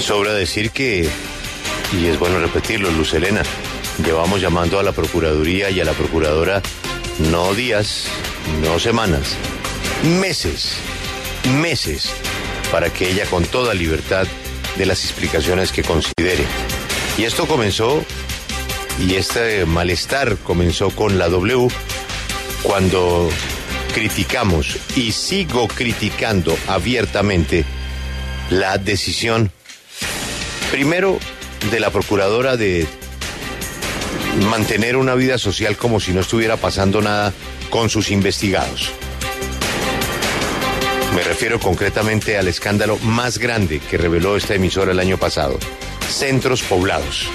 Sobra decir que, y es bueno repetirlo, Luz Elena, llevamos llamando a la Procuraduría y a la Procuradora no días, no semanas, meses, meses, para que ella con toda libertad dé las explicaciones que considere. Y esto comenzó, y este malestar comenzó con la W, cuando criticamos y sigo criticando abiertamente la decisión, primero, de la procuradora de mantener una vida social como si no estuviera pasando nada con sus investigados. Me refiero concretamente al escándalo más grande que reveló esta emisora el año pasado, centros poblados.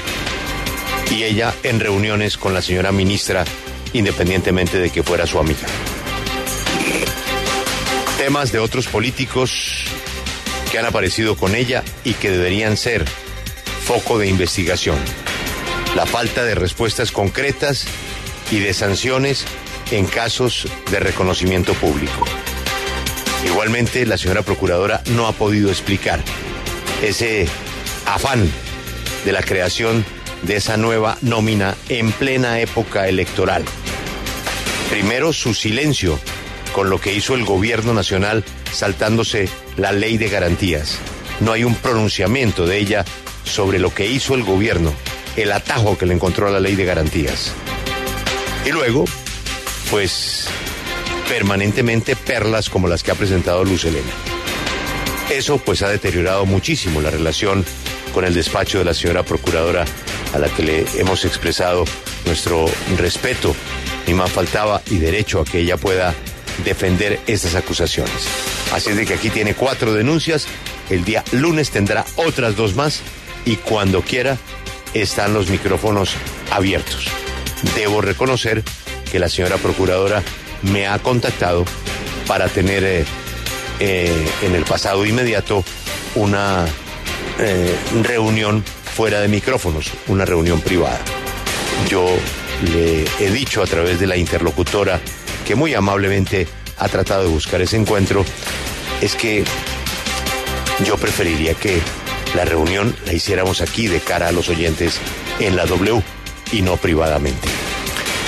Y ella en reuniones con la señora ministra, independientemente de que fuera su amiga. Temas de otros políticos que han aparecido con ella y que deberían ser foco de investigación. La falta de respuestas concretas y de sanciones en casos de reconocimiento público. Igualmente, la señora procuradora no ha podido explicar ese afán de la creación de esa nueva nómina en plena época electoral. Primero, su silencio con lo que hizo el gobierno nacional saltándose la ley de garantías. No hay un pronunciamiento de ella sobre lo que hizo el gobierno, el atajo que le encontró a la ley de garantías. Y luego, pues permanentemente perlas como las que ha presentado Luz Elena. Eso pues ha deteriorado muchísimo la relación con el despacho de la señora procuradora a la que le hemos expresado nuestro respeto, ni más faltaba y derecho a que ella pueda defender estas acusaciones. Así es de que aquí tiene cuatro denuncias, el día lunes tendrá otras dos más y cuando quiera están los micrófonos abiertos. Debo reconocer que la señora procuradora me ha contactado para tener eh, eh, en el pasado inmediato una eh, reunión fuera de micrófonos, una reunión privada. Yo le he dicho a través de la interlocutora que muy amablemente ha tratado de buscar ese encuentro, es que yo preferiría que la reunión la hiciéramos aquí de cara a los oyentes en la W y no privadamente.